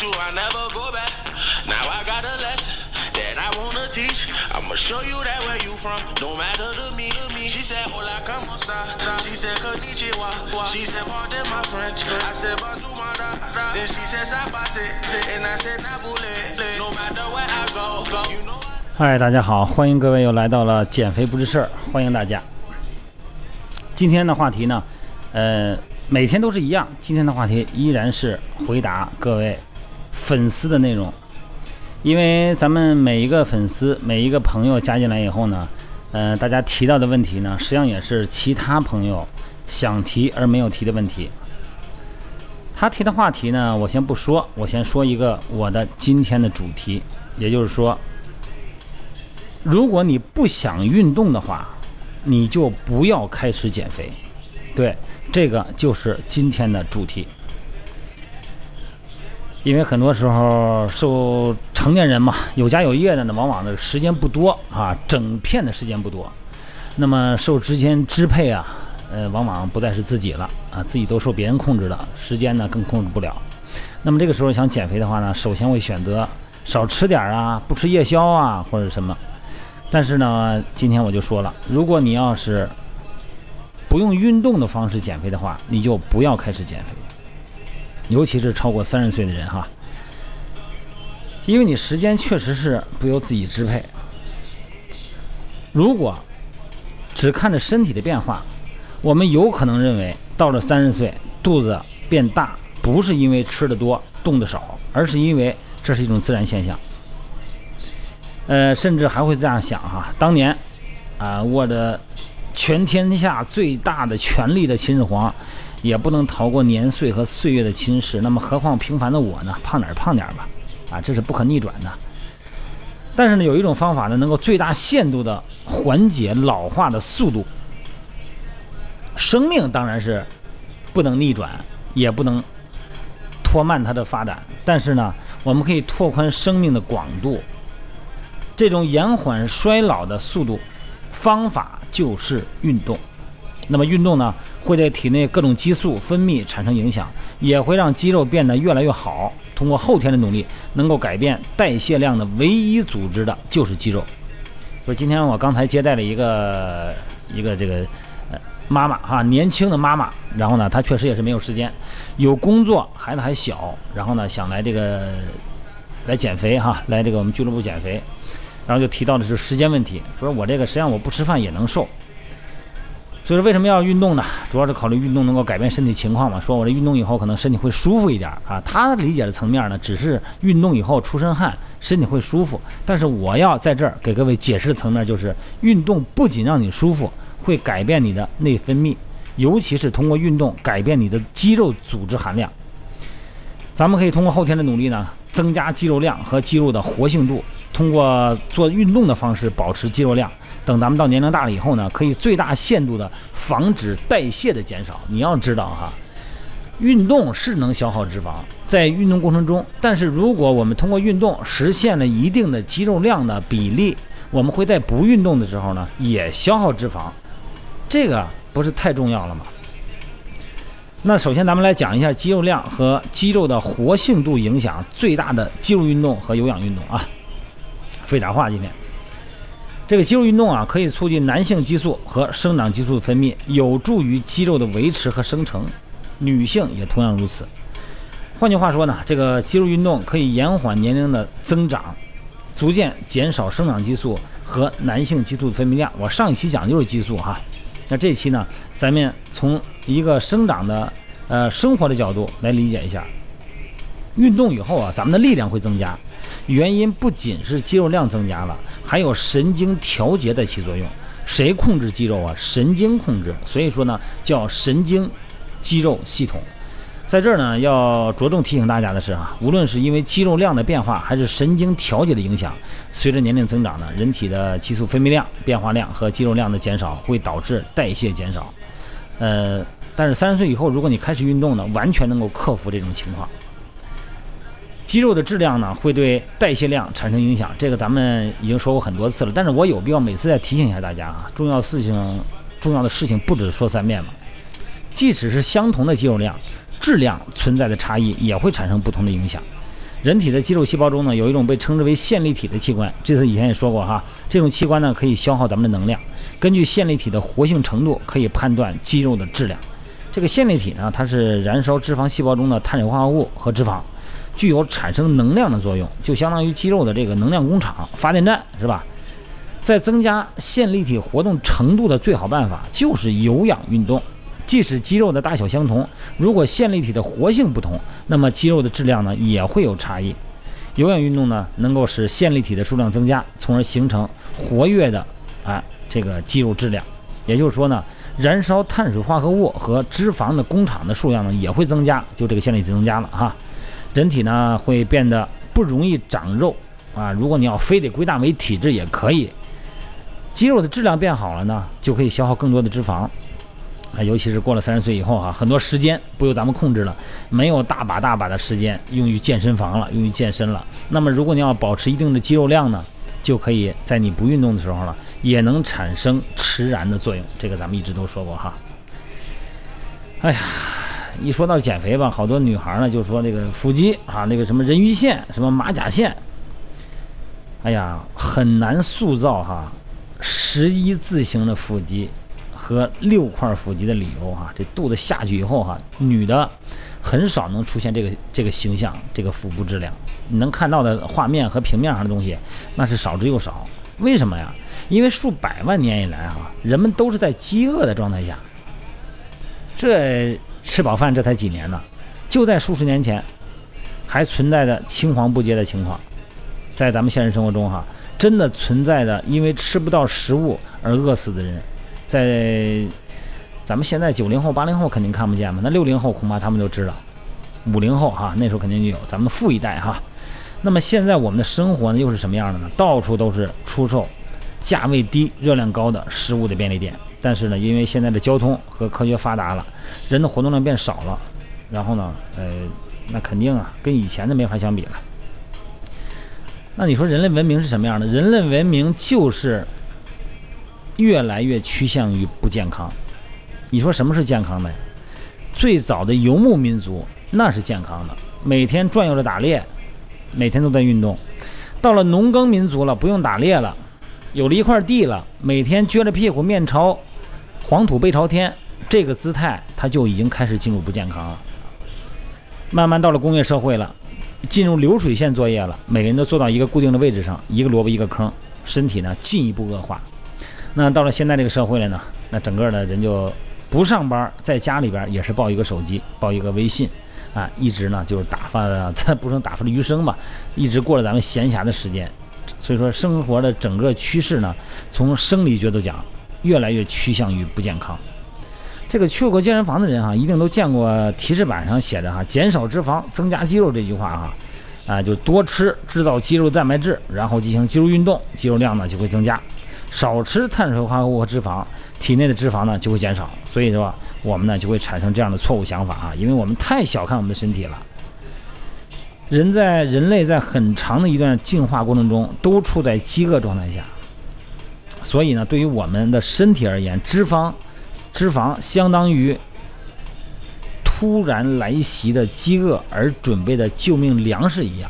true, I never go back. Now I got a lesson that I wanna teach. I'ma show you that where you from, don't matter to me. To me. She said, Hola, como esta? She said, Konnichiwa. She said, Pardon my French. I said, Bonjour, my da. Then she said, Sabase. And I said, Nabule. No matter where I go, go. You know. 嗨，大家好，欢迎各位又来到了减肥不是事儿，欢迎大家。今天的话题呢，呃，每天都是一样，今天的话题依然是回答各位粉丝的内容，因为咱们每一个粉丝、每一个朋友加进来以后呢，呃，大家提到的问题呢，实际上也是其他朋友想提而没有提的问题。他提的话题呢，我先不说，我先说一个我的今天的主题，也就是说。如果你不想运动的话，你就不要开始减肥。对，这个就是今天的主题。因为很多时候，受成年人嘛，有家有业的呢，往往的时间不多啊，整片的时间不多。那么受时间支配啊，呃，往往不再是自己了啊，自己都受别人控制了，时间呢更控制不了。那么这个时候想减肥的话呢，首先会选择少吃点啊，不吃夜宵啊，或者什么。但是呢，今天我就说了，如果你要是不用运动的方式减肥的话，你就不要开始减肥，尤其是超过三十岁的人哈，因为你时间确实是不由自己支配。如果只看着身体的变化，我们有可能认为到了三十岁肚子变大，不是因为吃的多、动的少，而是因为这是一种自然现象。呃，甚至还会这样想哈，当年，啊，握着全天下最大的权力的秦始皇，也不能逃过年岁和岁月的侵蚀。那么，何况平凡的我呢？胖点胖点吧，啊，这是不可逆转的。但是呢，有一种方法呢，能够最大限度的缓解老化的速度。生命当然是不能逆转，也不能拖慢它的发展，但是呢，我们可以拓宽生命的广度。这种延缓衰老的速度方法就是运动。那么运动呢，会对体内各种激素分泌产生影响，也会让肌肉变得越来越好。通过后天的努力，能够改变代谢量的唯一组织的就是肌肉。所以今天我刚才接待了一个一个这个呃妈妈哈，年轻的妈妈，然后呢，她确实也是没有时间，有工作，孩子还小，然后呢，想来这个来减肥哈，来这个我们俱乐部减肥。然后就提到的是时间问题，说我这个实际上我不吃饭也能瘦，所以说为什么要运动呢？主要是考虑运动能够改变身体情况嘛。说我这运动以后可能身体会舒服一点啊。他理解的层面呢，只是运动以后出身汗，身体会舒服。但是我要在这儿给各位解释的层面就是，运动不仅让你舒服，会改变你的内分泌，尤其是通过运动改变你的肌肉组织含量。咱们可以通过后天的努力呢，增加肌肉量和肌肉的活性度。通过做运动的方式保持肌肉量，等咱们到年龄大了以后呢，可以最大限度的防止代谢的减少。你要知道哈，运动是能消耗脂肪，在运动过程中，但是如果我们通过运动实现了一定的肌肉量的比例，我们会在不运动的时候呢，也消耗脂肪，这个不是太重要了吗？那首先咱们来讲一下肌肉量和肌肉的活性度影响最大的肌肉运动和有氧运动啊。废杂话，今天这个肌肉运动啊，可以促进男性激素和生长激素的分泌，有助于肌肉的维持和生成。女性也同样如此。换句话说呢，这个肌肉运动可以延缓年龄的增长，逐渐减少生长激素和男性激素的分泌量。我上一期讲就是激素哈，那这期呢，咱们从一个生长的呃生活的角度来理解一下，运动以后啊，咱们的力量会增加。原因不仅是肌肉量增加了，还有神经调节在起作用。谁控制肌肉啊？神经控制。所以说呢，叫神经肌肉系统。在这儿呢，要着重提醒大家的是啊，无论是因为肌肉量的变化，还是神经调节的影响，随着年龄增长呢，人体的激素分泌量变化量和肌肉量的减少，会导致代谢减少。呃，但是三十岁以后，如果你开始运动呢，完全能够克服这种情况。肌肉的质量呢，会对代谢量产生影响，这个咱们已经说过很多次了。但是我有必要每次再提醒一下大家啊，重要事情，重要的事情不止说三遍嘛。即使是相同的肌肉量，质量存在的差异也会产生不同的影响。人体的肌肉细胞中呢，有一种被称之为线粒体的器官，这次以前也说过哈。这种器官呢，可以消耗咱们的能量，根据线粒体的活性程度，可以判断肌肉的质量。这个线粒体呢，它是燃烧脂肪细胞中的碳水化合物和脂肪，具有产生能量的作用，就相当于肌肉的这个能量工厂、发电站，是吧？在增加线粒体活动程度的最好办法就是有氧运动。即使肌肉的大小相同，如果线粒体的活性不同，那么肌肉的质量呢也会有差异。有氧运动呢，能够使线粒体的数量增加，从而形成活跃的啊这个肌肉质量。也就是说呢，燃烧碳水化合物和脂肪的工厂的数量呢也会增加，就这个线粒体增加了哈，人体呢会变得不容易长肉啊。如果你要非得归纳为体质也可以。肌肉的质量变好了呢，就可以消耗更多的脂肪。啊，尤其是过了三十岁以后哈，很多时间不由咱们控制了，没有大把大把的时间用于健身房了，用于健身了。那么，如果你要保持一定的肌肉量呢，就可以在你不运动的时候了，也能产生迟燃的作用。这个咱们一直都说过哈。哎呀，一说到减肥吧，好多女孩呢就说这个腹肌啊，那个什么人鱼线，什么马甲线，哎呀，很难塑造哈十一字形的腹肌。和六块腹肌的理由哈，这肚子下去以后哈，女的很少能出现这个这个形象，这个腹部质量，你能看到的画面和平面上的东西，那是少之又少。为什么呀？因为数百万年以来哈，人们都是在饥饿的状态下，这吃饱饭这才几年呢？就在数十年前，还存在着青黄不接的情况，在咱们现实生活中哈，真的存在着因为吃不到食物而饿死的人。在咱们现在九零后、八零后肯定看不见嘛，那六零后恐怕他们都知道，五零后哈那时候肯定就有，咱们富一代哈。那么现在我们的生活呢又是什么样的呢？到处都是出售价位低、热量高的食物的便利店，但是呢，因为现在的交通和科学发达了，人的活动量变少了，然后呢，呃，那肯定啊跟以前的没法相比了。那你说人类文明是什么样的？人类文明就是。越来越趋向于不健康，你说什么是健康的？最早的游牧民族那是健康的，每天转悠着打猎，每天都在运动。到了农耕民族了，不用打猎了，有了一块地了，每天撅着屁股面朝黄土背朝天，这个姿态他就已经开始进入不健康了。慢慢到了工业社会了，进入流水线作业了，每个人都坐到一个固定的位置上，一个萝卜一个坑，身体呢进一步恶化。那到了现在这个社会了呢，那整个的人就不上班，在家里边也是抱一个手机，抱一个微信，啊，一直呢就是打发，他不能打发了余生吧，一直过了咱们闲暇的时间。所以说，生活的整个趋势呢，从生理角度讲，越来越趋向于不健康。这个去过健身房的人哈，一定都见过提示板上写着哈“减少脂肪，增加肌肉”这句话哈，啊，就多吃，制造肌肉蛋白质，然后进行肌肉运动，肌肉量呢就会增加。少吃碳水化合物和脂肪，体内的脂肪呢就会减少，所以说我们呢就会产生这样的错误想法啊，因为我们太小看我们的身体了。人在人类在很长的一段进化过程中都处在饥饿状态下，所以呢，对于我们的身体而言，脂肪脂肪相当于突然来袭的饥饿而准备的救命粮食一样。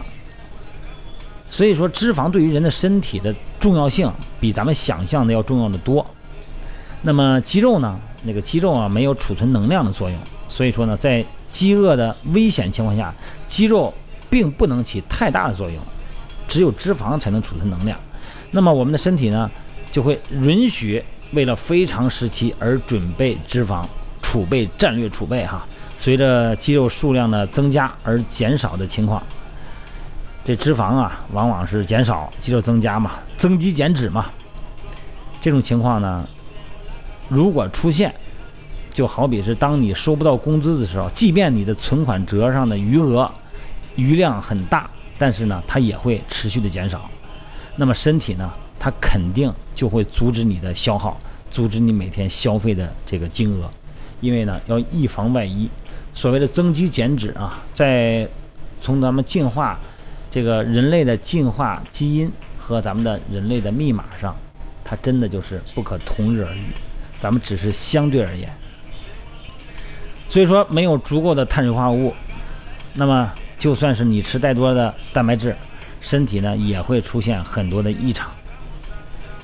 所以说，脂肪对于人的身体的重要性比咱们想象的要重要的多。那么肌肉呢？那个肌肉啊，没有储存能量的作用。所以说呢，在饥饿的危险情况下，肌肉并不能起太大的作用，只有脂肪才能储存能量。那么我们的身体呢，就会允许为了非常时期而准备脂肪储备、战略储备哈。随着肌肉数量的增加而减少的情况。这脂肪啊，往往是减少，肌肉增加嘛，增肌减脂嘛。这种情况呢，如果出现，就好比是当你收不到工资的时候，即便你的存款折上的余额余量很大，但是呢，它也会持续的减少。那么身体呢，它肯定就会阻止你的消耗，阻止你每天消费的这个金额，因为呢，要以防万一。所谓的增肌减脂啊，在从咱们进化。这个人类的进化基因和咱们的人类的密码上，它真的就是不可同日而语。咱们只是相对而言。所以说，没有足够的碳水化合物，那么就算是你吃再多的蛋白质，身体呢也会出现很多的异常。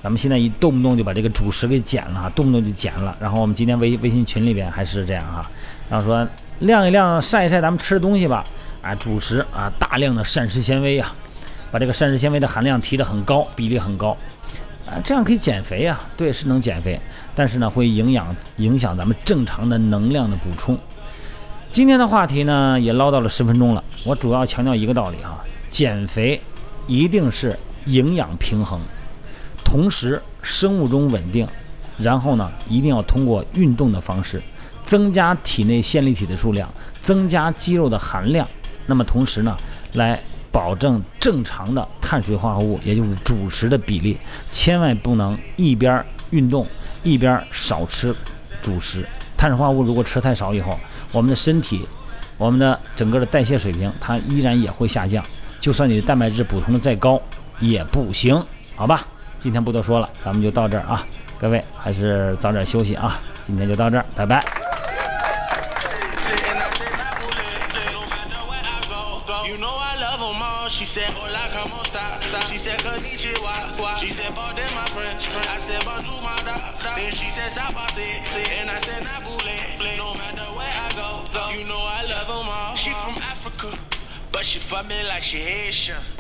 咱们现在一动不动就把这个主食给减了，动不动就减了。然后我们今天微微信群里边还是这样哈，然后说晾一晾晒一晒咱们吃的东西吧，啊，主食啊大量的膳食纤维啊，把这个膳食纤维的含量提得很高，比例很高，啊，这样可以减肥啊，对，是能减肥，但是呢会影响影响咱们正常的能量的补充。今天的话题呢也唠叨了十分钟了，我主要强调一个道理啊，减肥一定是营养平衡。同时，生物钟稳定，然后呢，一定要通过运动的方式增加体内线粒体的数量，增加肌肉的含量。那么同时呢，来保证正常的碳水化合物，也就是主食的比例，千万不能一边运动一边少吃主食。碳水化合物如果吃太少以后，我们的身体，我们的整个的代谢水平，它依然也会下降。就算你的蛋白质补充的再高，也不行，好吧？今天不多说了，咱们就到这儿啊！各位还是早点休息啊！今天就到这儿，拜拜。She fuck me like she Haitian.